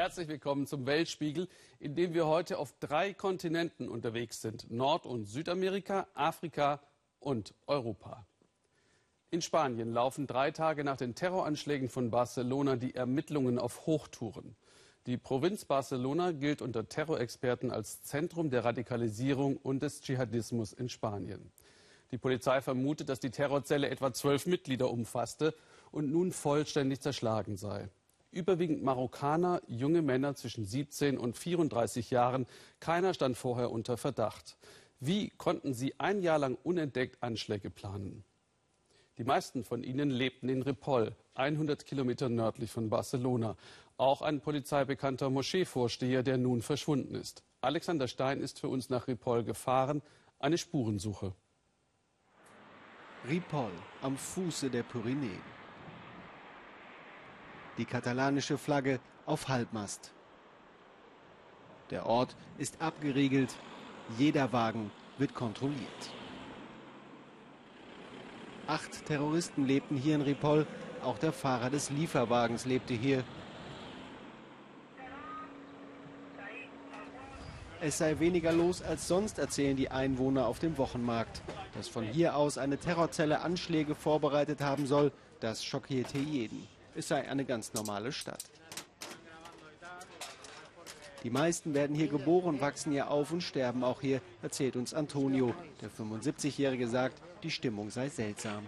Herzlich willkommen zum Weltspiegel, in dem wir heute auf drei Kontinenten unterwegs sind. Nord- und Südamerika, Afrika und Europa. In Spanien laufen drei Tage nach den Terroranschlägen von Barcelona die Ermittlungen auf Hochtouren. Die Provinz Barcelona gilt unter Terrorexperten als Zentrum der Radikalisierung und des Dschihadismus in Spanien. Die Polizei vermutet, dass die Terrorzelle etwa zwölf Mitglieder umfasste und nun vollständig zerschlagen sei. Überwiegend Marokkaner, junge Männer zwischen 17 und 34 Jahren. Keiner stand vorher unter Verdacht. Wie konnten sie ein Jahr lang unentdeckt Anschläge planen? Die meisten von ihnen lebten in Ripoll, 100 Kilometer nördlich von Barcelona. Auch ein polizeibekannter Moscheevorsteher, der nun verschwunden ist. Alexander Stein ist für uns nach Ripoll gefahren. Eine Spurensuche. Ripoll am Fuße der Pyrenäen. Die katalanische Flagge auf Halbmast. Der Ort ist abgeriegelt. Jeder Wagen wird kontrolliert. Acht Terroristen lebten hier in Ripoll. Auch der Fahrer des Lieferwagens lebte hier. Es sei weniger los als sonst, erzählen die Einwohner auf dem Wochenmarkt. Dass von hier aus eine Terrorzelle Anschläge vorbereitet haben soll, das schockierte jeden. Es sei eine ganz normale Stadt. Die meisten werden hier geboren, wachsen hier auf und sterben auch hier, erzählt uns Antonio. Der 75-Jährige sagt, die Stimmung sei seltsam.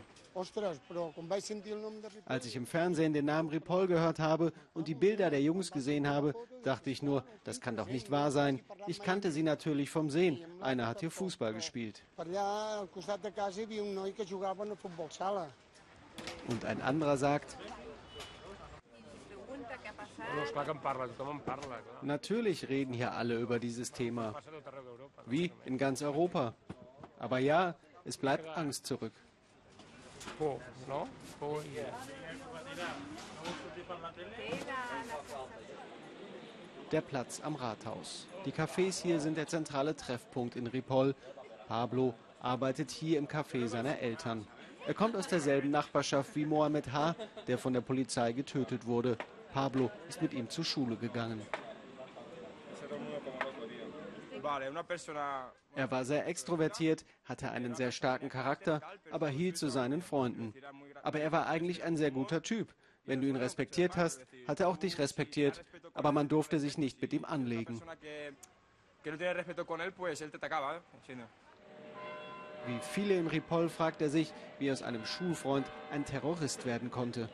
Als ich im Fernsehen den Namen Ripoll gehört habe und die Bilder der Jungs gesehen habe, dachte ich nur, das kann doch nicht wahr sein. Ich kannte sie natürlich vom Sehen. Einer hat hier Fußball gespielt. Und ein anderer sagt, Natürlich reden hier alle über dieses Thema. Wie in ganz Europa. Aber ja, es bleibt Angst zurück. Der Platz am Rathaus. Die Cafés hier sind der zentrale Treffpunkt in Ripoll. Pablo arbeitet hier im Café seiner Eltern. Er kommt aus derselben Nachbarschaft wie Mohamed H., der von der Polizei getötet wurde. Pablo ist mit ihm zur Schule gegangen. Er war sehr extrovertiert, hatte einen sehr starken Charakter, aber hielt zu seinen Freunden. Aber er war eigentlich ein sehr guter Typ. Wenn du ihn respektiert hast, hat er auch dich respektiert, aber man durfte sich nicht mit ihm anlegen. Wie viele im Ripoll fragt er sich, wie aus einem Schulfreund ein Terrorist werden konnte.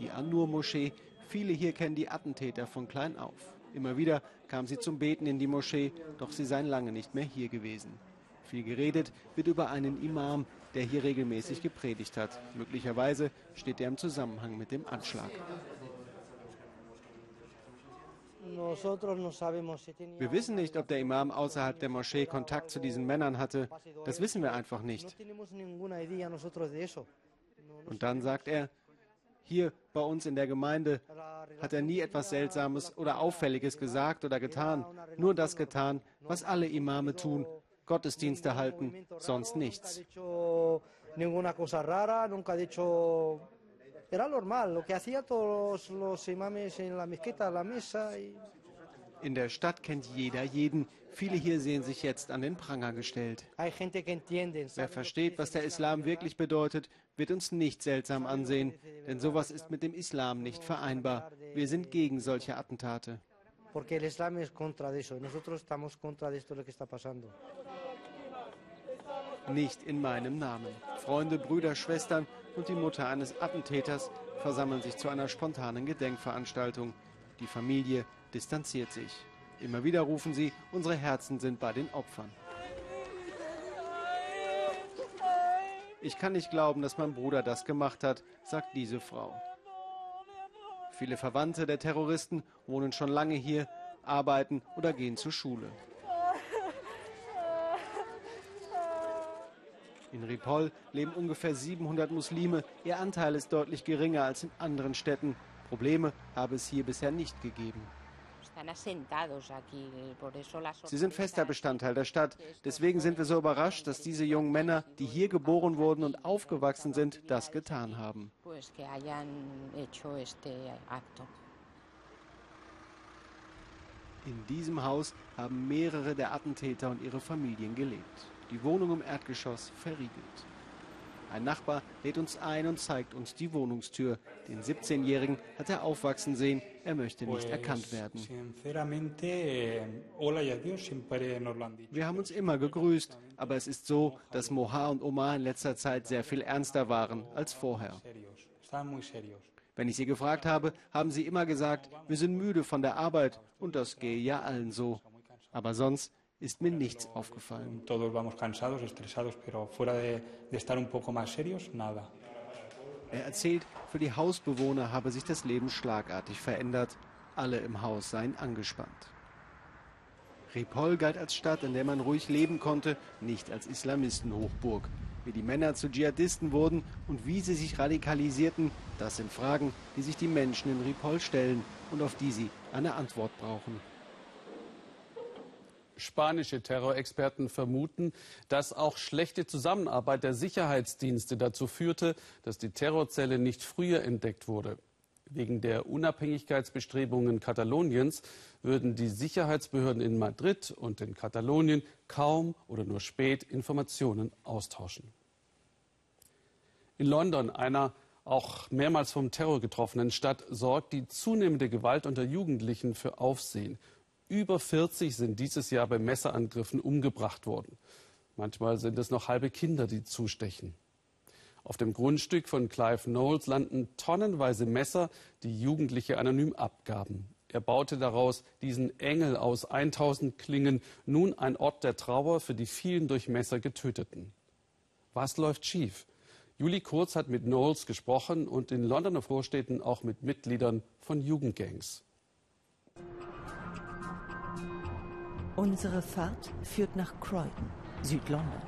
Die An-Nur-Moschee, viele hier kennen die Attentäter von klein auf. Immer wieder kam sie zum Beten in die Moschee, doch sie seien lange nicht mehr hier gewesen. Viel geredet wird über einen Imam, der hier regelmäßig gepredigt hat. Möglicherweise steht er im Zusammenhang mit dem Anschlag. Wir wissen nicht, ob der Imam außerhalb der Moschee Kontakt zu diesen Männern hatte. Das wissen wir einfach nicht. Und dann sagt er, hier bei uns in der Gemeinde hat er nie etwas Seltsames oder Auffälliges gesagt oder getan, nur das getan, was alle Imame tun, Gottesdienste halten, sonst nichts. In der Stadt kennt jeder jeden. Viele hier sehen sich jetzt an den Pranger gestellt. Wer versteht, was der Islam wirklich bedeutet, wird uns nicht seltsam ansehen, denn sowas ist mit dem Islam nicht vereinbar. Wir sind gegen solche Attentate. Nicht in meinem Namen. Freunde, Brüder, Schwestern und die Mutter eines Attentäters versammeln sich zu einer spontanen Gedenkveranstaltung. Die Familie distanziert sich. Immer wieder rufen sie, unsere Herzen sind bei den Opfern. Ich kann nicht glauben, dass mein Bruder das gemacht hat, sagt diese Frau. Viele Verwandte der Terroristen wohnen schon lange hier, arbeiten oder gehen zur Schule. In Ripoll leben ungefähr 700 Muslime. Ihr Anteil ist deutlich geringer als in anderen Städten. Probleme habe es hier bisher nicht gegeben. Sie sind fester Bestandteil der Stadt. Deswegen sind wir so überrascht, dass diese jungen Männer, die hier geboren wurden und aufgewachsen sind, das getan haben. In diesem Haus haben mehrere der Attentäter und ihre Familien gelebt. Die Wohnung im Erdgeschoss verriegelt. Ein Nachbar lädt uns ein und zeigt uns die Wohnungstür. Den 17-Jährigen hat er aufwachsen sehen. Er möchte nicht erkannt werden. Wir haben uns immer gegrüßt, aber es ist so, dass Moha und Omar in letzter Zeit sehr viel ernster waren als vorher. Wenn ich sie gefragt habe, haben sie immer gesagt, wir sind müde von der Arbeit und das gehe ja allen so. Aber sonst ist mir nichts aufgefallen. Er erzählt, für die Hausbewohner habe sich das Leben schlagartig verändert. Alle im Haus seien angespannt. Ripoll galt als Stadt, in der man ruhig leben konnte, nicht als Islamistenhochburg. Wie die Männer zu Dschihadisten wurden und wie sie sich radikalisierten, das sind Fragen, die sich die Menschen in Ripoll stellen und auf die sie eine Antwort brauchen. Spanische Terrorexperten vermuten, dass auch schlechte Zusammenarbeit der Sicherheitsdienste dazu führte, dass die Terrorzelle nicht früher entdeckt wurde. Wegen der Unabhängigkeitsbestrebungen Kataloniens würden die Sicherheitsbehörden in Madrid und in Katalonien kaum oder nur spät Informationen austauschen. In London, einer auch mehrmals vom Terror getroffenen Stadt, sorgt die zunehmende Gewalt unter Jugendlichen für Aufsehen. Über 40 sind dieses Jahr bei Messerangriffen umgebracht worden. Manchmal sind es noch halbe Kinder, die zustechen. Auf dem Grundstück von Clive Knowles landen tonnenweise Messer, die Jugendliche anonym abgaben. Er baute daraus diesen Engel aus 1000 Klingen, nun ein Ort der Trauer für die vielen durch Messer Getöteten. Was läuft schief? Julie Kurz hat mit Knowles gesprochen und in Londoner Vorstädten auch mit Mitgliedern von Jugendgangs. Unsere Fahrt führt nach Croydon, Südlondon.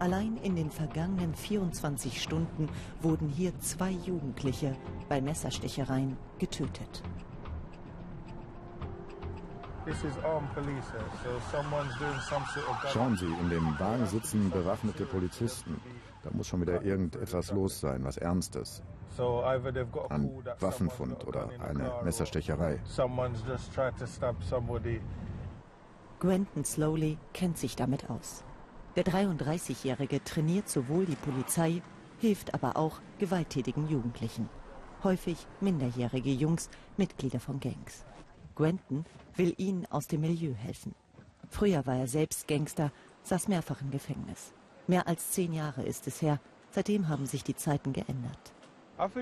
Allein in den vergangenen 24 Stunden wurden hier zwei Jugendliche bei Messerstechereien getötet. Schauen Sie, in dem Wagen sitzen bewaffnete Polizisten. Da muss schon wieder irgendetwas los sein, was Ernstes. Ein Waffenfund oder eine Messerstecherei. Gwenton Slowly kennt sich damit aus. Der 33-Jährige trainiert sowohl die Polizei, hilft aber auch gewalttätigen Jugendlichen. Häufig minderjährige Jungs, Mitglieder von Gangs. Gwenton will ihnen aus dem Milieu helfen. Früher war er selbst Gangster, saß mehrfach im Gefängnis. Mehr als zehn Jahre ist es her. Seitdem haben sich die Zeiten geändert. Heute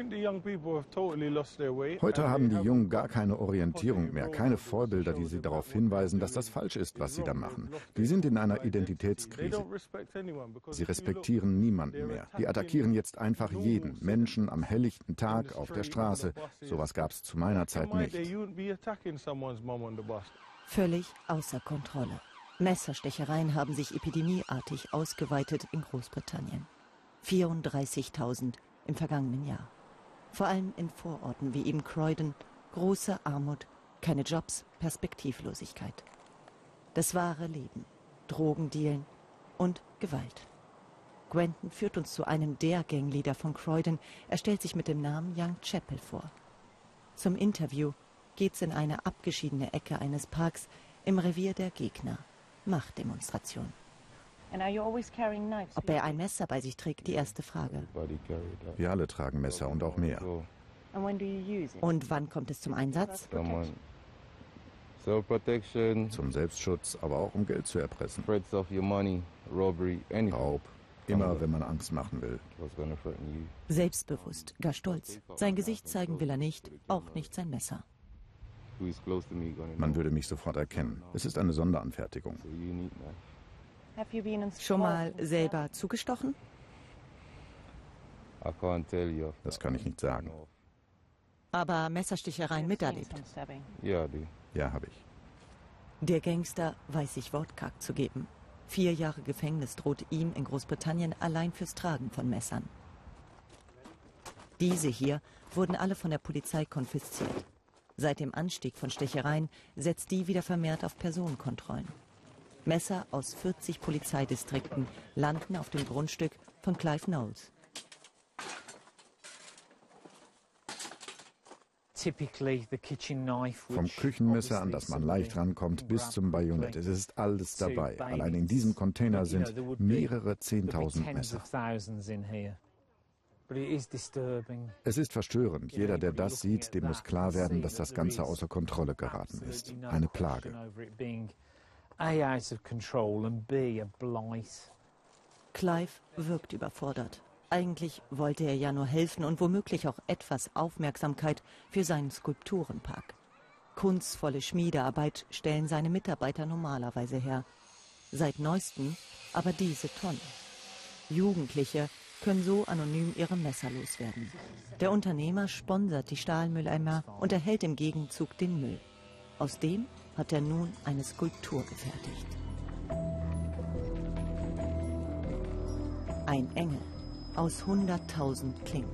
haben die Jungen gar keine Orientierung mehr, keine Vorbilder, die sie darauf hinweisen, dass das falsch ist, was sie da machen. Die sind in einer Identitätskrise. Sie respektieren niemanden mehr. Die attackieren jetzt einfach jeden, Menschen am helllichten Tag auf der Straße. Sowas gab es zu meiner Zeit nicht. Völlig außer Kontrolle. Messerstechereien haben sich epidemieartig ausgeweitet in Großbritannien. 34.000 im vergangenen Jahr. Vor allem in Vororten wie eben Croydon große Armut, keine Jobs, Perspektivlosigkeit. Das wahre Leben, Drogendealen und Gewalt. Gwenton führt uns zu einem der Gangleader von Croydon. Er stellt sich mit dem Namen Young Chapel vor. Zum Interview geht's in eine abgeschiedene Ecke eines Parks im Revier der Gegner. Machtdemonstration. Ob er ein Messer bei sich trägt, die erste Frage. Wir alle tragen Messer und auch mehr. Und wann kommt es zum Einsatz? Zum Selbstschutz, aber auch um Geld zu erpressen. Raub. Immer, wenn man Angst machen will. Selbstbewusst, gar stolz. Sein Gesicht zeigen will er nicht, auch nicht sein Messer. Man würde mich sofort erkennen. Es ist eine Sonderanfertigung. Schon mal selber zugestochen? Das kann ich nicht sagen. Aber Messerstichereien miterlebt? Ja, habe ich. Der Gangster weiß sich wortkarg zu geben. Vier Jahre Gefängnis droht ihm in Großbritannien allein fürs Tragen von Messern. Diese hier wurden alle von der Polizei konfisziert. Seit dem Anstieg von Stechereien setzt die wieder vermehrt auf Personenkontrollen. Messer aus 40 Polizeidistrikten landen auf dem Grundstück von Clive Knowles. Vom Küchenmesser, an das man leicht rankommt, bis zum Bajonett. Es ist alles dabei. Allein in diesem Container sind mehrere Zehntausend Messer. Es ist verstörend. Jeder, der das sieht, dem muss klar werden, dass das Ganze außer Kontrolle geraten ist. Eine Plage. Clive wirkt überfordert. Eigentlich wollte er ja nur helfen und womöglich auch etwas Aufmerksamkeit für seinen Skulpturenpark. Kunstvolle Schmiedearbeit stellen seine Mitarbeiter normalerweise her. Seit neuestem aber diese Tonnen. Jugendliche können so anonym ihre Messer loswerden. Der Unternehmer sponsert die Stahlmülleimer und erhält im Gegenzug den Müll. Aus dem hat er nun eine Skulptur gefertigt. Ein Engel aus 100.000 Klingen.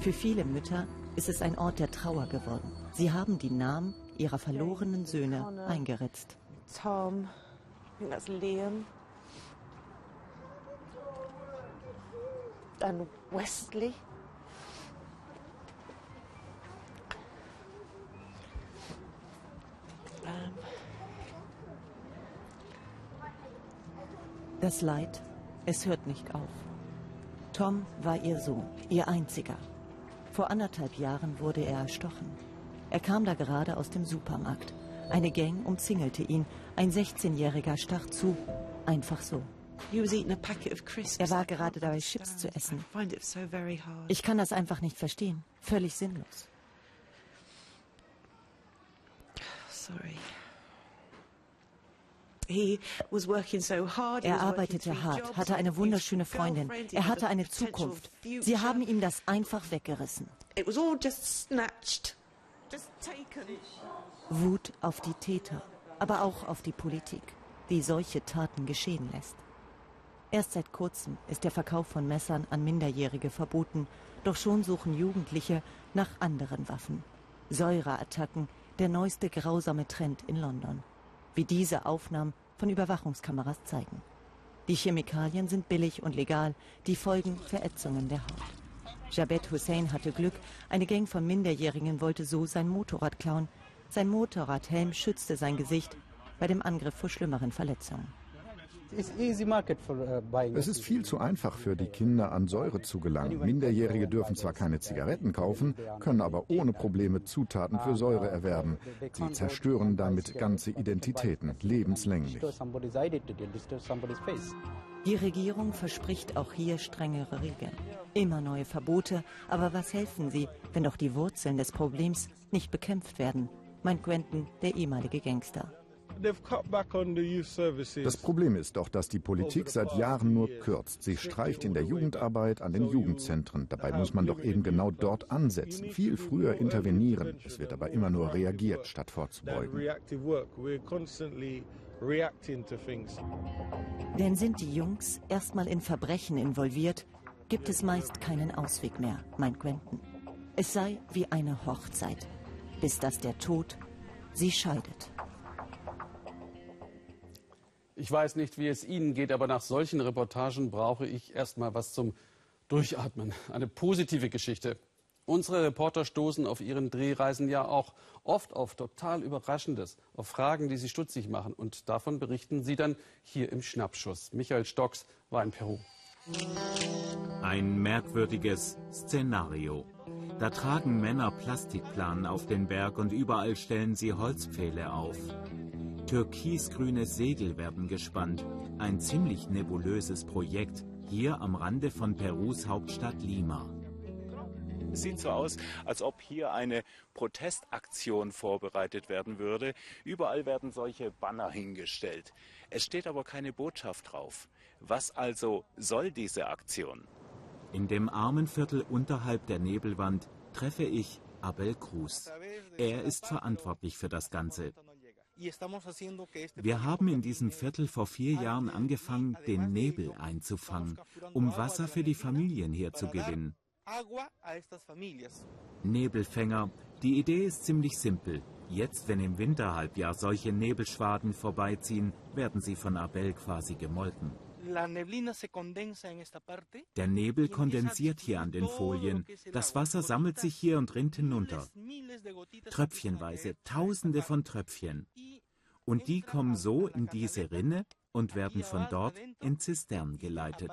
Für viele Mütter ist es ein Ort der Trauer geworden. Sie haben die Namen ihrer verlorenen Söhne eingeritzt. Tom, Liam, dann Wesley. Das Leid, es hört nicht auf. Tom war ihr Sohn, ihr einziger. Vor anderthalb Jahren wurde er erstochen. Er kam da gerade aus dem Supermarkt. Eine Gang umzingelte ihn. Ein 16-Jähriger stach zu. Einfach so. Er war gerade dabei, Chips zu essen. Ich kann das einfach nicht verstehen. Völlig sinnlos. Er arbeitete hart, hatte eine wunderschöne Freundin. Er hatte eine Zukunft. Sie haben ihm das einfach weggerissen. Wut auf die Täter, aber auch auf die Politik, die solche Taten geschehen lässt. Erst seit kurzem ist der Verkauf von Messern an Minderjährige verboten, doch schon suchen Jugendliche nach anderen Waffen. Säureattacken, der neueste grausame Trend in London. Wie diese Aufnahmen von Überwachungskameras zeigen. Die Chemikalien sind billig und legal, die Folgen Verätzungen der Haut. Jabet Hussein hatte Glück, eine Gang von Minderjährigen wollte so sein Motorrad klauen. Sein Motorradhelm schützte sein Gesicht bei dem Angriff vor schlimmeren Verletzungen. Uh, es ist viel zu einfach für die Kinder, an Säure zu gelangen. Minderjährige dürfen zwar keine Zigaretten kaufen, können aber ohne Probleme Zutaten für Säure erwerben. Sie zerstören damit ganze Identitäten, lebenslänglich. Die Regierung verspricht auch hier strengere Regeln. Immer neue Verbote, aber was helfen sie, wenn doch die Wurzeln des Problems nicht bekämpft werden, meint Quentin, der ehemalige Gangster. Das Problem ist doch, dass die Politik seit Jahren nur kürzt. Sie streicht in der Jugendarbeit an den Jugendzentren. Dabei muss man doch eben genau dort ansetzen, viel früher intervenieren. Es wird aber immer nur reagiert, statt vorzubeugen. Denn sind die Jungs erstmal in Verbrechen involviert, gibt es meist keinen Ausweg mehr, meint Quentin. Es sei wie eine Hochzeit, bis dass der Tod sie scheidet. Ich weiß nicht, wie es Ihnen geht, aber nach solchen Reportagen brauche ich erst mal was zum Durchatmen. Eine positive Geschichte. Unsere Reporter stoßen auf ihren Drehreisen ja auch oft auf total Überraschendes, auf Fragen, die sie stutzig machen. Und davon berichten sie dann hier im Schnappschuss. Michael Stocks war in Peru. Ein merkwürdiges Szenario. Da tragen Männer Plastikplanen auf den Berg und überall stellen sie Holzpfähle auf. Türkisgrüne Segel werden gespannt. Ein ziemlich nebulöses Projekt hier am Rande von Perus Hauptstadt Lima. Es sieht so aus, als ob hier eine Protestaktion vorbereitet werden würde. Überall werden solche Banner hingestellt. Es steht aber keine Botschaft drauf. Was also soll diese Aktion? In dem Armenviertel unterhalb der Nebelwand treffe ich Abel Cruz. Er ist verantwortlich für das Ganze. Wir haben in diesem Viertel vor vier Jahren angefangen, den Nebel einzufangen, um Wasser für die Familien hier zu gewinnen. Nebelfänger. Die Idee ist ziemlich simpel. Jetzt, wenn im Winterhalbjahr solche Nebelschwaden vorbeiziehen, werden sie von Abel quasi gemolken. Der Nebel kondensiert hier an den Folien. Das Wasser sammelt sich hier und rinnt hinunter. Tröpfchenweise, tausende von Tröpfchen. Und die kommen so in diese Rinne und werden von dort in Zisternen geleitet.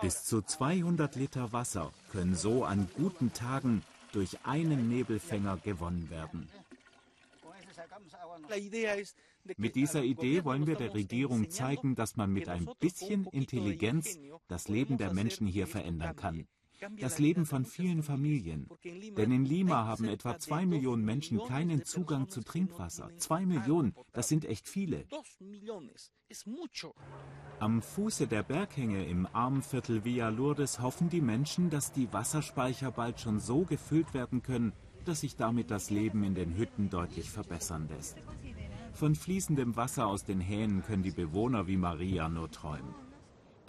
Bis zu 200 Liter Wasser können so an guten Tagen durch einen Nebelfänger gewonnen werden. Mit dieser Idee wollen wir der Regierung zeigen, dass man mit ein bisschen Intelligenz das Leben der Menschen hier verändern kann das Leben von vielen Familien. Denn in Lima haben etwa zwei Millionen Menschen keinen Zugang zu Trinkwasser. Zwei Millionen, das sind echt viele. Am Fuße der Berghänge im Armenviertel Villa Lourdes hoffen die Menschen, dass die Wasserspeicher bald schon so gefüllt werden können, dass sich damit das Leben in den Hütten deutlich verbessern lässt. Von fließendem Wasser aus den Hähnen können die Bewohner wie Maria nur träumen.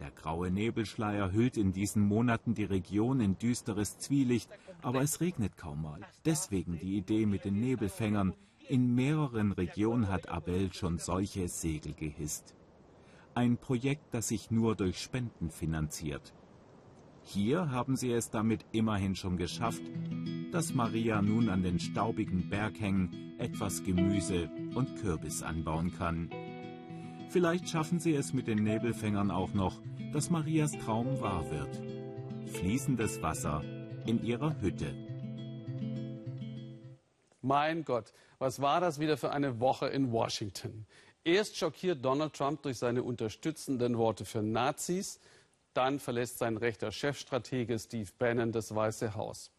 Der graue Nebelschleier hüllt in diesen Monaten die Region in düsteres Zwielicht, aber es regnet kaum mal. Deswegen die Idee mit den Nebelfängern. In mehreren Regionen hat Abel schon solche Segel gehisst. Ein Projekt, das sich nur durch Spenden finanziert. Hier haben sie es damit immerhin schon geschafft, dass Maria nun an den staubigen Berghängen etwas Gemüse und Kürbis anbauen kann. Vielleicht schaffen sie es mit den Nebelfängern auch noch, dass Marias Traum wahr wird. Fließendes Wasser in ihrer Hütte. Mein Gott, was war das wieder für eine Woche in Washington? Erst schockiert Donald Trump durch seine unterstützenden Worte für Nazis, dann verlässt sein rechter Chefstratege Steve Bannon das Weiße Haus.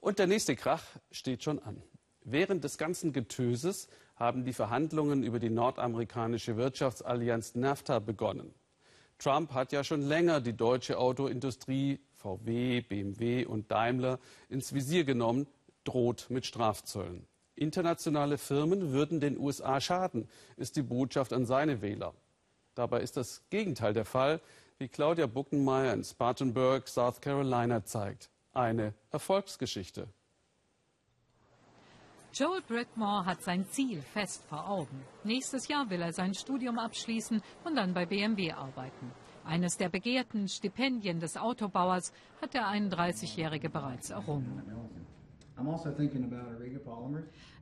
Und der nächste Krach steht schon an. Während des ganzen Getöses haben die Verhandlungen über die nordamerikanische Wirtschaftsallianz NAFTA begonnen. Trump hat ja schon länger die deutsche Autoindustrie, VW, BMW und Daimler ins Visier genommen, droht mit Strafzöllen. Internationale Firmen würden den USA schaden, ist die Botschaft an seine Wähler. Dabei ist das Gegenteil der Fall, wie Claudia Buckenmeier in Spartanburg, South Carolina zeigt. Eine Erfolgsgeschichte. Joel Britmore hat sein Ziel fest vor Augen. Nächstes Jahr will er sein Studium abschließen und dann bei BMW arbeiten. Eines der begehrten Stipendien des Autobauers hat der 31-Jährige bereits errungen. Also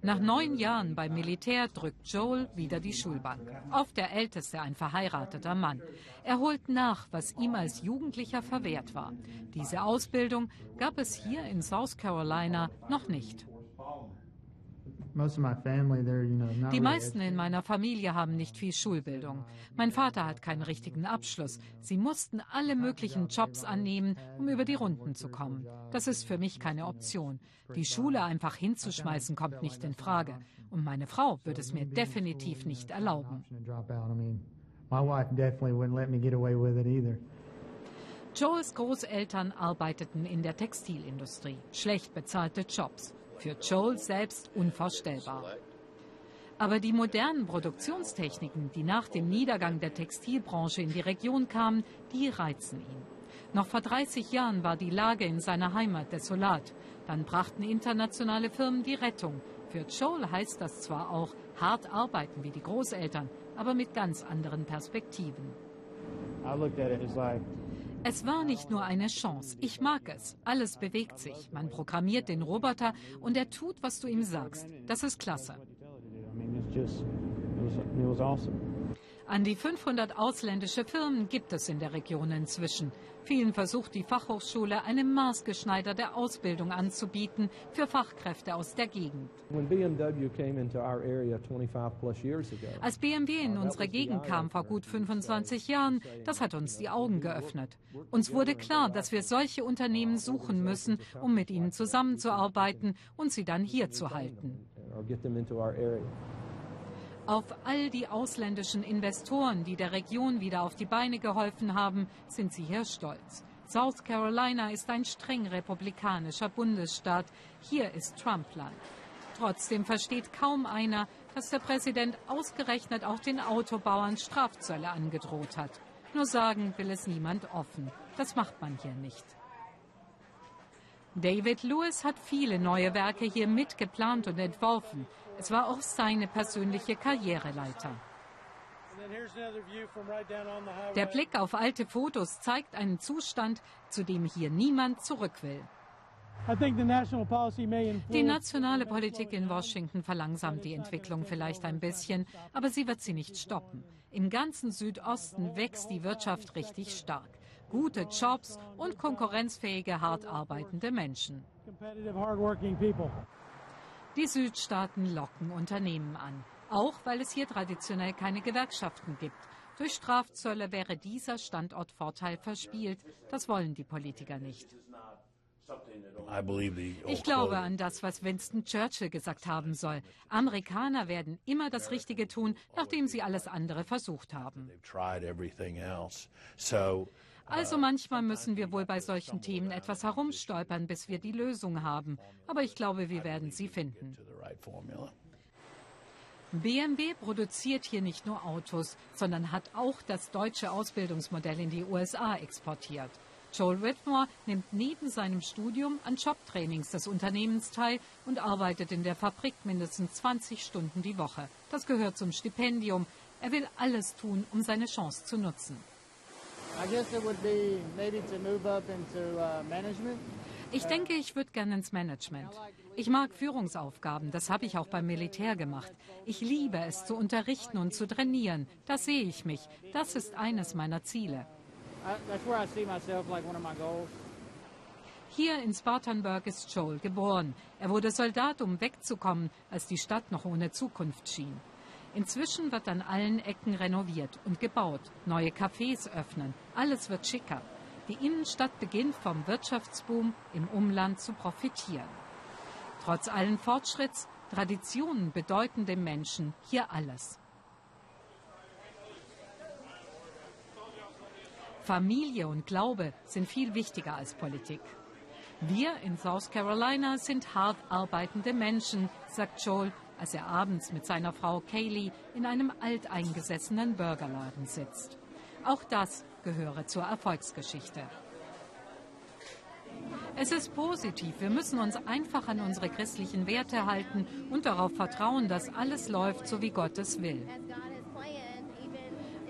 Nach neun Jahren beim Militär drückt Joel wieder die Schulbank. Oft der älteste, ein verheirateter Mann. Er holt nach, was ihm als Jugendlicher verwehrt war. Diese Ausbildung gab es hier in South Carolina noch nicht. Die meisten in meiner Familie haben nicht viel Schulbildung. Mein Vater hat keinen richtigen Abschluss. Sie mussten alle möglichen Jobs annehmen, um über die Runden zu kommen. Das ist für mich keine Option. Die Schule einfach hinzuschmeißen kommt nicht in Frage. Und meine Frau würde es mir definitiv nicht erlauben. Joels Großeltern arbeiteten in der Textilindustrie. Schlecht bezahlte Jobs. Für Joel selbst unvorstellbar. Aber die modernen Produktionstechniken, die nach dem Niedergang der Textilbranche in die Region kamen, die reizen ihn. Noch vor 30 Jahren war die Lage in seiner Heimat desolat. Dann brachten internationale Firmen die Rettung. Für Joel heißt das zwar auch hart arbeiten wie die Großeltern, aber mit ganz anderen Perspektiven. I looked at it as like es war nicht nur eine Chance. Ich mag es. Alles bewegt sich. Man programmiert den Roboter und er tut, was du ihm sagst. Das ist klasse. An die 500 ausländische Firmen gibt es in der Region inzwischen. Vielen versucht die Fachhochschule eine maßgeschneiderte Ausbildung anzubieten für Fachkräfte aus der Gegend. Als BMW in unsere Gegend kam vor gut 25 Jahren, das hat uns die Augen geöffnet. Uns wurde klar, dass wir solche Unternehmen suchen müssen, um mit ihnen zusammenzuarbeiten und sie dann hier zu halten. Auf all die ausländischen Investoren, die der Region wieder auf die Beine geholfen haben, sind sie hier stolz. South Carolina ist ein streng republikanischer Bundesstaat. Hier ist Trumpland. Trotzdem versteht kaum einer, dass der Präsident ausgerechnet auch den Autobauern Strafzölle angedroht hat. Nur sagen will es niemand offen. Das macht man hier nicht. David Lewis hat viele neue Werke hier mitgeplant und entworfen. Es war auch seine persönliche Karriereleiter. Der Blick auf alte Fotos zeigt einen Zustand, zu dem hier niemand zurück will. Die nationale Politik in Washington verlangsamt die Entwicklung vielleicht ein bisschen, aber sie wird sie nicht stoppen. Im ganzen Südosten wächst die Wirtschaft richtig stark. Gute Jobs und konkurrenzfähige, hart arbeitende Menschen. Die Südstaaten locken Unternehmen an, auch weil es hier traditionell keine Gewerkschaften gibt. Durch Strafzölle wäre dieser Standortvorteil verspielt. Das wollen die Politiker nicht. Ich glaube an das, was Winston Churchill gesagt haben soll. Amerikaner werden immer das Richtige tun, nachdem sie alles andere versucht haben. Also manchmal müssen wir wohl bei solchen Themen etwas herumstolpern, bis wir die Lösung haben. Aber ich glaube, wir werden sie finden. BMW produziert hier nicht nur Autos, sondern hat auch das deutsche Ausbildungsmodell in die USA exportiert. Joel Whitmore nimmt neben seinem Studium an Jobtrainings des Unternehmens teil und arbeitet in der Fabrik mindestens 20 Stunden die Woche. Das gehört zum Stipendium. Er will alles tun, um seine Chance zu nutzen. Ich denke, ich würde gerne ins Management. Ich mag Führungsaufgaben, das habe ich auch beim Militär gemacht. Ich liebe es zu unterrichten und zu trainieren. Das sehe ich mich. Das ist eines meiner Ziele. Hier in Spartanburg ist Joel geboren. Er wurde Soldat, um wegzukommen, als die Stadt noch ohne Zukunft schien. Inzwischen wird an allen Ecken renoviert und gebaut, neue Cafés öffnen, alles wird schicker. Die Innenstadt beginnt vom Wirtschaftsboom im Umland zu profitieren. Trotz allen Fortschritts, Traditionen bedeuten dem Menschen hier alles. Familie und Glaube sind viel wichtiger als Politik. Wir in South Carolina sind hart arbeitende Menschen, sagt Joel, als er abends mit seiner Frau Kaylee in einem alteingesessenen Burgerladen sitzt. Auch das gehöre zur Erfolgsgeschichte. Es ist positiv. Wir müssen uns einfach an unsere christlichen Werte halten und darauf vertrauen, dass alles läuft, so wie Gott es will.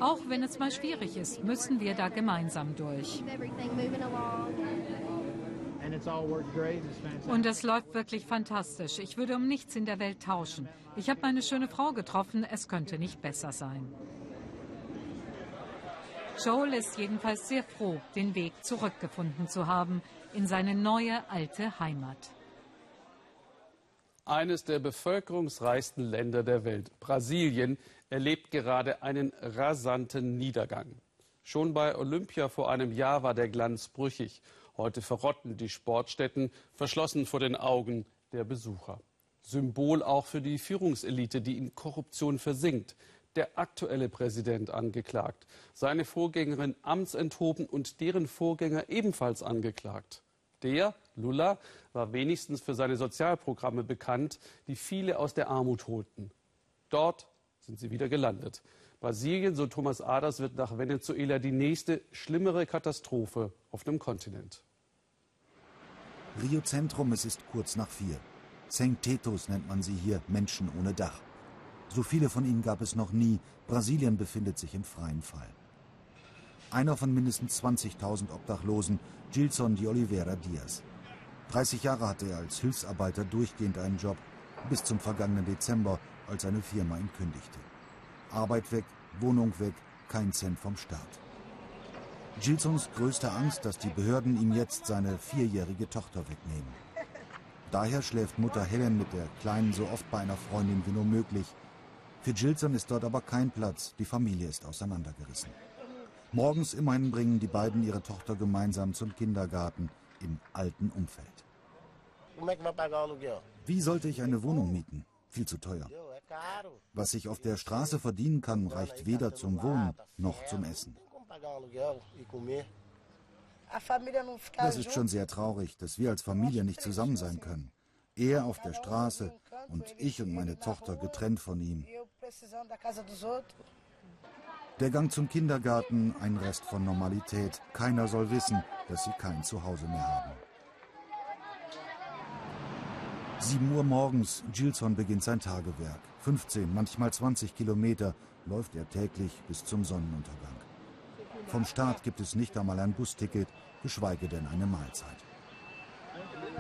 Auch wenn es mal schwierig ist, müssen wir da gemeinsam durch. Und es läuft wirklich fantastisch. Ich würde um nichts in der Welt tauschen. Ich habe meine schöne Frau getroffen. Es könnte nicht besser sein. Joel ist jedenfalls sehr froh, den Weg zurückgefunden zu haben in seine neue alte Heimat. Eines der bevölkerungsreichsten Länder der Welt, Brasilien, erlebt gerade einen rasanten Niedergang. Schon bei Olympia vor einem Jahr war der Glanz brüchig. Heute verrotten die Sportstätten, verschlossen vor den Augen der Besucher. Symbol auch für die Führungselite, die in Korruption versinkt. Der aktuelle Präsident angeklagt, seine Vorgängerin amtsenthoben und deren Vorgänger ebenfalls angeklagt. Der, Lula, war wenigstens für seine Sozialprogramme bekannt, die viele aus der Armut holten. Dort sind sie wieder gelandet. Brasilien, so Thomas Aders, wird nach Venezuela die nächste schlimmere Katastrophe auf dem Kontinent. Rio Zentrum, es ist kurz nach vier. Tetos nennt man sie hier, Menschen ohne Dach. So viele von ihnen gab es noch nie. Brasilien befindet sich im freien Fall. Einer von mindestens 20.000 Obdachlosen, Gilson de Oliveira Diaz. 30 Jahre hatte er als Hilfsarbeiter durchgehend einen Job, bis zum vergangenen Dezember, als seine Firma ihn kündigte. Arbeit weg, Wohnung weg, kein Cent vom Staat. Gilsons größte Angst, dass die Behörden ihm jetzt seine vierjährige Tochter wegnehmen. Daher schläft Mutter Helen mit der Kleinen so oft bei einer Freundin wie nur möglich. Für Gilson ist dort aber kein Platz, die Familie ist auseinandergerissen. Morgens immerhin bringen die beiden ihre Tochter gemeinsam zum Kindergarten im alten Umfeld. Wie sollte ich eine Wohnung mieten? Viel zu teuer. Was ich auf der Straße verdienen kann, reicht weder zum Wohnen noch zum Essen. Das ist schon sehr traurig, dass wir als Familie nicht zusammen sein können. Er auf der Straße und ich und meine Tochter getrennt von ihm. Der Gang zum Kindergarten, ein Rest von Normalität. Keiner soll wissen, dass sie kein Zuhause mehr haben. 7 Uhr morgens, Gilson beginnt sein Tagewerk. 15, manchmal 20 Kilometer läuft er täglich bis zum Sonnenuntergang. Vom Staat gibt es nicht einmal ein Busticket, geschweige denn eine Mahlzeit.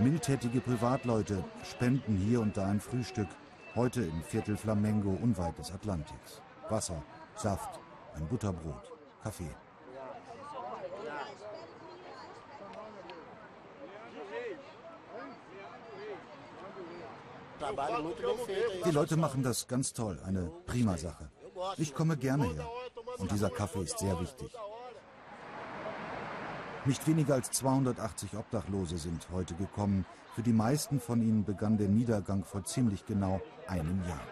Mildtätige Privatleute spenden hier und da ein Frühstück, heute im Viertel Flamengo unweit des Atlantiks. Wasser, Saft, ein Butterbrot, Kaffee. Die Leute machen das ganz toll, eine prima Sache. Ich komme gerne her. Und dieser Kaffee ist sehr wichtig. Nicht weniger als 280 Obdachlose sind heute gekommen. Für die meisten von ihnen begann der Niedergang vor ziemlich genau einem Jahr.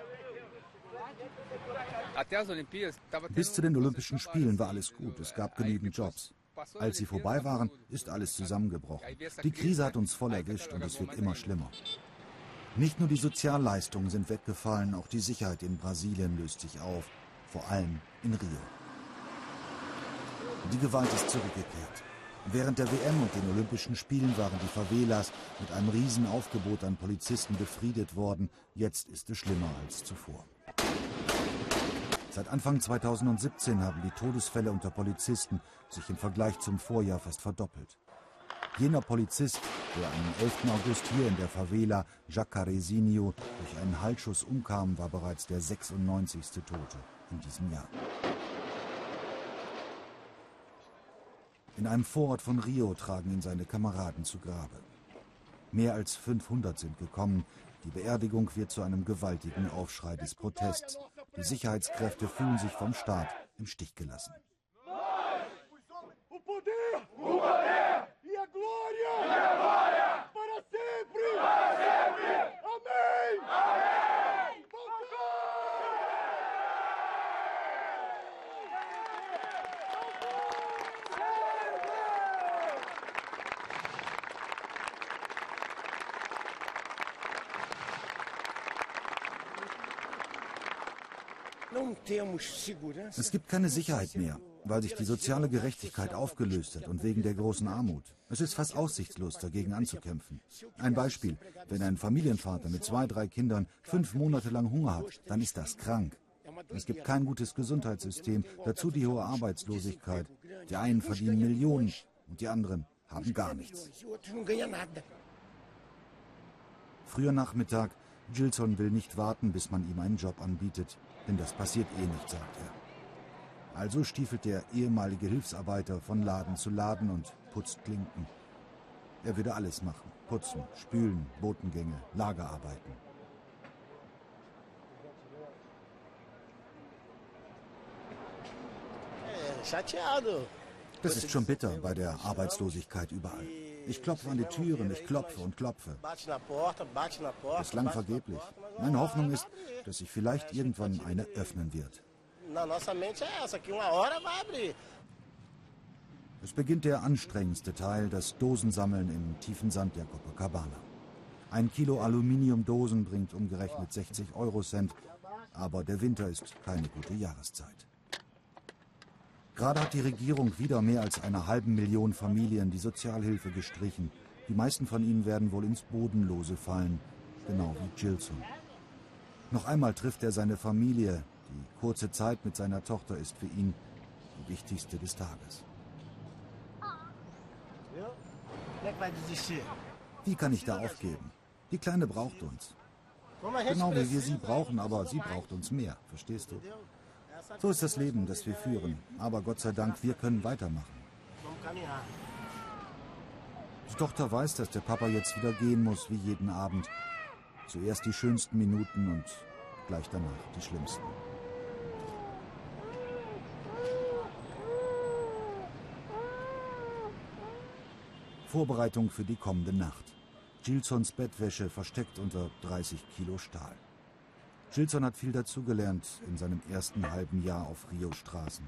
Bis zu den Olympischen Spielen war alles gut. Es gab genügend Jobs. Als sie vorbei waren, ist alles zusammengebrochen. Die Krise hat uns voll erwischt und es wird immer schlimmer. Nicht nur die Sozialleistungen sind weggefallen, auch die Sicherheit in Brasilien löst sich auf, vor allem in Rio. Die Gewalt ist zurückgekehrt. Während der WM und den Olympischen Spielen waren die Favelas mit einem Riesenaufgebot an Polizisten befriedet worden. Jetzt ist es schlimmer als zuvor. Seit Anfang 2017 haben die Todesfälle unter Polizisten sich im Vergleich zum Vorjahr fast verdoppelt. Jener Polizist, der am 11. August hier in der Favela Jacarezinho durch einen Halsschuss umkam, war bereits der 96. Tote in diesem Jahr. In einem Vorort von Rio tragen ihn seine Kameraden zu Grabe. Mehr als 500 sind gekommen. Die Beerdigung wird zu einem gewaltigen Aufschrei des Protests. Die Sicherheitskräfte fühlen sich vom Staat im Stich gelassen. Es gibt keine Sicherheit mehr, weil sich die soziale Gerechtigkeit aufgelöst hat und wegen der großen Armut. Es ist fast aussichtslos, dagegen anzukämpfen. Ein Beispiel, wenn ein Familienvater mit zwei, drei Kindern fünf Monate lang Hunger hat, dann ist das krank. Es gibt kein gutes Gesundheitssystem, dazu die hohe Arbeitslosigkeit. Die einen verdienen Millionen und die anderen haben gar nichts. Früher Nachmittag, Gilson will nicht warten, bis man ihm einen Job anbietet. Denn das passiert eh nicht, sagt er. Also stiefelt der ehemalige Hilfsarbeiter von Laden zu Laden und putzt Klinken. Er würde alles machen. Putzen, spülen, Botengänge, Lagerarbeiten. Das ist schon bitter bei der Arbeitslosigkeit überall. Ich klopfe an die Türen, ich klopfe und klopfe. Bislang vergeblich. Meine Hoffnung ist, dass sich vielleicht irgendwann eine öffnen wird. Es beginnt der anstrengendste Teil, das Dosensammeln im tiefen Sand der Copacabana. Ein Kilo Aluminiumdosen bringt umgerechnet 60 Euro Cent, aber der Winter ist keine gute Jahreszeit. Gerade hat die Regierung wieder mehr als einer halben Million Familien die Sozialhilfe gestrichen. Die meisten von ihnen werden wohl ins Bodenlose fallen, genau wie Gilson. Noch einmal trifft er seine Familie. Die kurze Zeit mit seiner Tochter ist für ihn die wichtigste des Tages. Wie kann ich da aufgeben? Die Kleine braucht uns. Genau wie wir sie brauchen, aber sie braucht uns mehr, verstehst du? So ist das Leben, das wir führen. Aber Gott sei Dank, wir können weitermachen. Die Tochter weiß, dass der Papa jetzt wieder gehen muss, wie jeden Abend. Zuerst die schönsten Minuten und gleich danach die schlimmsten. Vorbereitung für die kommende Nacht. Gilsons Bettwäsche versteckt unter 30 Kilo Stahl. Gilson hat viel dazugelernt in seinem ersten halben Jahr auf Rio-Straßen.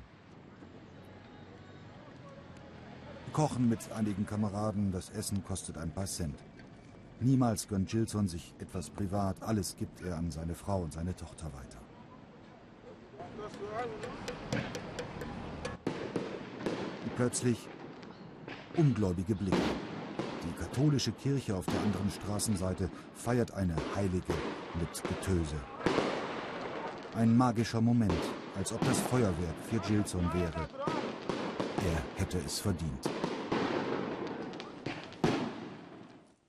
Kochen mit einigen Kameraden, das Essen kostet ein paar Cent. Niemals gönnt Gilson sich etwas privat, alles gibt er an seine Frau und seine Tochter weiter. Plötzlich ungläubige Blicke. Die katholische Kirche auf der anderen Straßenseite feiert eine Heilige mit Getöse. Ein magischer Moment, als ob das Feuerwerk für Gilson wäre. Er hätte es verdient.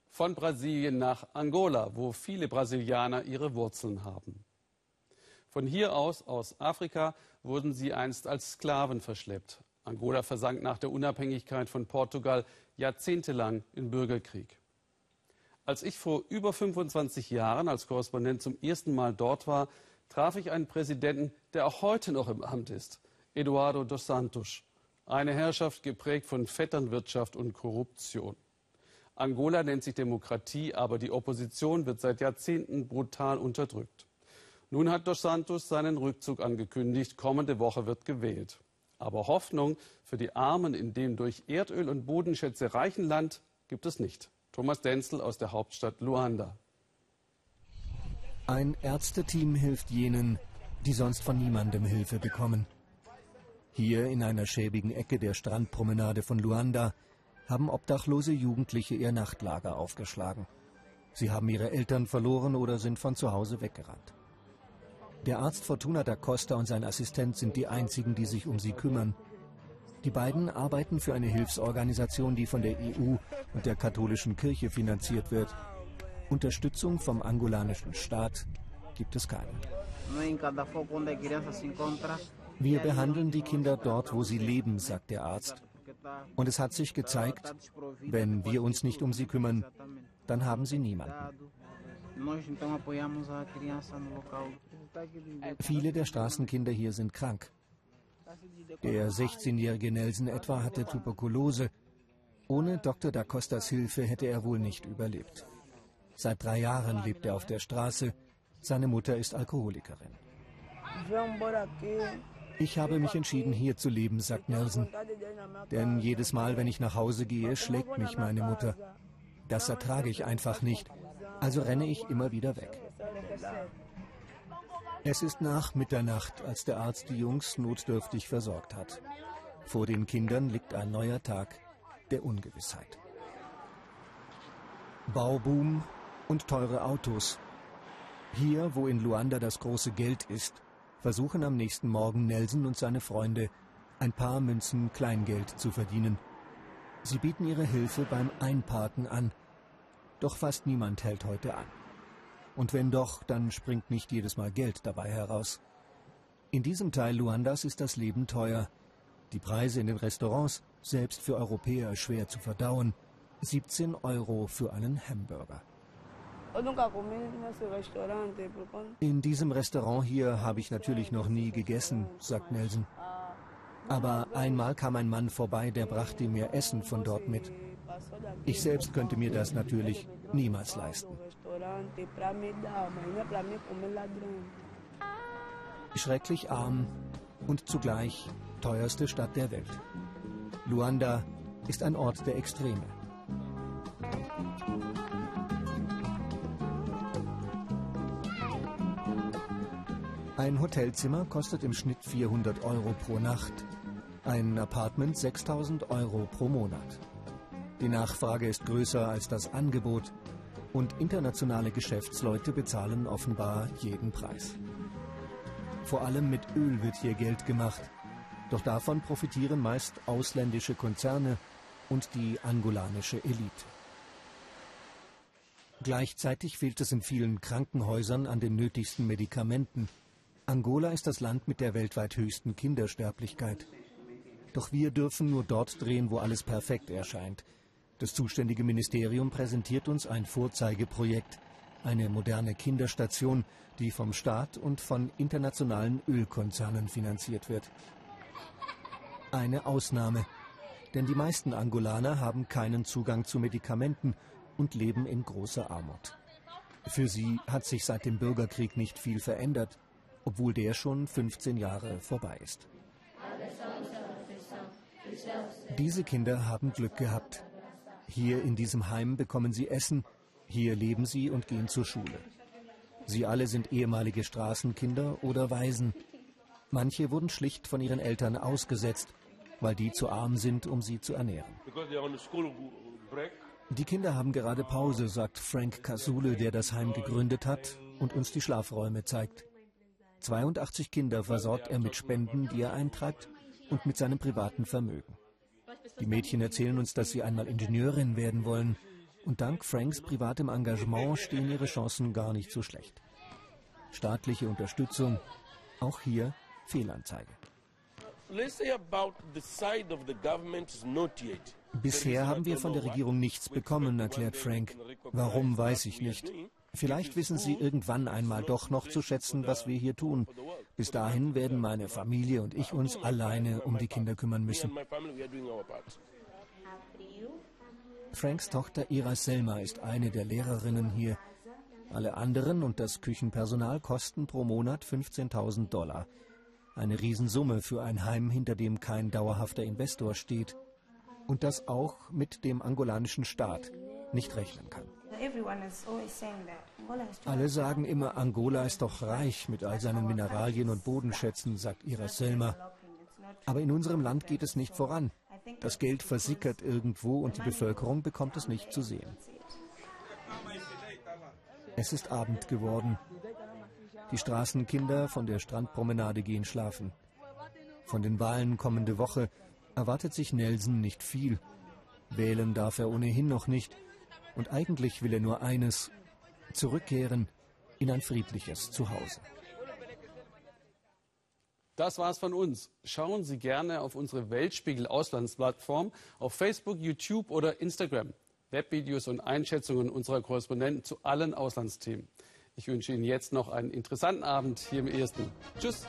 Von Brasilien nach Angola, wo viele Brasilianer ihre Wurzeln haben. Von hier aus, aus Afrika, wurden sie einst als Sklaven verschleppt. Angola versank nach der Unabhängigkeit von Portugal jahrzehntelang in Bürgerkrieg. Als ich vor über 25 Jahren als Korrespondent zum ersten Mal dort war, traf ich einen Präsidenten, der auch heute noch im Amt ist, Eduardo dos Santos. Eine Herrschaft geprägt von Vetternwirtschaft und Korruption. Angola nennt sich Demokratie, aber die Opposition wird seit Jahrzehnten brutal unterdrückt. Nun hat Dos Santos seinen Rückzug angekündigt. Kommende Woche wird gewählt. Aber Hoffnung für die Armen in dem durch Erdöl und Bodenschätze reichen Land gibt es nicht. Thomas Denzel aus der Hauptstadt Luanda. Ein Ärzteteam hilft jenen, die sonst von niemandem Hilfe bekommen. Hier in einer schäbigen Ecke der Strandpromenade von Luanda haben obdachlose Jugendliche ihr Nachtlager aufgeschlagen. Sie haben ihre Eltern verloren oder sind von zu Hause weggerannt. Der Arzt Fortuna da Costa und sein Assistent sind die einzigen, die sich um sie kümmern. Die beiden arbeiten für eine Hilfsorganisation, die von der EU und der katholischen Kirche finanziert wird. Unterstützung vom angolanischen Staat gibt es keine. Wir behandeln die Kinder dort, wo sie leben, sagt der Arzt. Und es hat sich gezeigt, wenn wir uns nicht um sie kümmern, dann haben sie niemanden. Viele der Straßenkinder hier sind krank. Der 16-jährige Nelson etwa hatte Tuberkulose. Ohne Dr. Da Costas Hilfe hätte er wohl nicht überlebt. Seit drei Jahren lebt er auf der Straße. Seine Mutter ist Alkoholikerin. Ich habe mich entschieden, hier zu leben, sagt Nelson. Denn jedes Mal, wenn ich nach Hause gehe, schlägt mich meine Mutter. Das ertrage ich einfach nicht. Also renne ich immer wieder weg. Es ist nach Mitternacht, als der Arzt die Jungs notdürftig versorgt hat. Vor den Kindern liegt ein neuer Tag der Ungewissheit. Bauboom und teure Autos. Hier, wo in Luanda das große Geld ist, versuchen am nächsten Morgen Nelson und seine Freunde ein paar Münzen Kleingeld zu verdienen. Sie bieten ihre Hilfe beim Einparken an. Doch fast niemand hält heute an. Und wenn doch, dann springt nicht jedes Mal Geld dabei heraus. In diesem Teil Luandas ist das Leben teuer. Die Preise in den Restaurants, selbst für Europäer schwer zu verdauen. 17 Euro für einen Hamburger. In diesem Restaurant hier habe ich natürlich noch nie gegessen, sagt Nelson. Aber einmal kam ein Mann vorbei, der brachte mir Essen von dort mit. Ich selbst könnte mir das natürlich niemals leisten. Schrecklich arm und zugleich teuerste Stadt der Welt. Luanda ist ein Ort der Extreme. Ein Hotelzimmer kostet im Schnitt 400 Euro pro Nacht, ein Apartment 6000 Euro pro Monat. Die Nachfrage ist größer als das Angebot und internationale Geschäftsleute bezahlen offenbar jeden Preis. Vor allem mit Öl wird hier Geld gemacht, doch davon profitieren meist ausländische Konzerne und die angolanische Elite. Gleichzeitig fehlt es in vielen Krankenhäusern an den nötigsten Medikamenten. Angola ist das Land mit der weltweit höchsten Kindersterblichkeit. Doch wir dürfen nur dort drehen, wo alles perfekt erscheint. Das zuständige Ministerium präsentiert uns ein Vorzeigeprojekt, eine moderne Kinderstation, die vom Staat und von internationalen Ölkonzernen finanziert wird. Eine Ausnahme, denn die meisten Angolaner haben keinen Zugang zu Medikamenten und leben in großer Armut. Für sie hat sich seit dem Bürgerkrieg nicht viel verändert, obwohl der schon 15 Jahre vorbei ist. Diese Kinder haben Glück gehabt. Hier in diesem Heim bekommen sie Essen, hier leben sie und gehen zur Schule. Sie alle sind ehemalige Straßenkinder oder Waisen. Manche wurden schlicht von ihren Eltern ausgesetzt, weil die zu arm sind, um sie zu ernähren. Die Kinder haben gerade Pause, sagt Frank Kasule, der das Heim gegründet hat und uns die Schlafräume zeigt. 82 Kinder versorgt er mit Spenden, die er eintreibt, und mit seinem privaten Vermögen. Die Mädchen erzählen uns, dass sie einmal Ingenieurin werden wollen. Und dank Franks privatem Engagement stehen ihre Chancen gar nicht so schlecht. Staatliche Unterstützung, auch hier Fehlanzeige. Bisher haben wir von der Regierung nichts bekommen, erklärt Frank. Warum, weiß ich nicht. Vielleicht wissen sie irgendwann einmal doch noch zu schätzen, was wir hier tun. Bis dahin werden meine Familie und ich uns alleine um die Kinder kümmern müssen. Franks Tochter Ira Selma ist eine der Lehrerinnen hier. Alle anderen und das Küchenpersonal kosten pro Monat 15.000 Dollar. Eine Riesensumme für ein Heim, hinter dem kein dauerhafter Investor steht. Und das auch mit dem angolanischen Staat nicht rechnen kann. Alle sagen immer, Angola ist doch reich mit all seinen Mineralien und Bodenschätzen, sagt Ira Selma. Aber in unserem Land geht es nicht voran. Das Geld versickert irgendwo und die Bevölkerung bekommt es nicht zu sehen. Es ist Abend geworden. Die Straßenkinder von der Strandpromenade gehen schlafen. Von den Wahlen kommende Woche erwartet sich Nelson nicht viel. Wählen darf er ohnehin noch nicht. Und eigentlich will er nur eines, zurückkehren in ein friedliches Zuhause. Das war's von uns. Schauen Sie gerne auf unsere Weltspiegel Auslandsplattform auf Facebook, YouTube oder Instagram. Webvideos und Einschätzungen unserer Korrespondenten zu allen Auslandsthemen. Ich wünsche Ihnen jetzt noch einen interessanten Abend hier im ersten. Tschüss.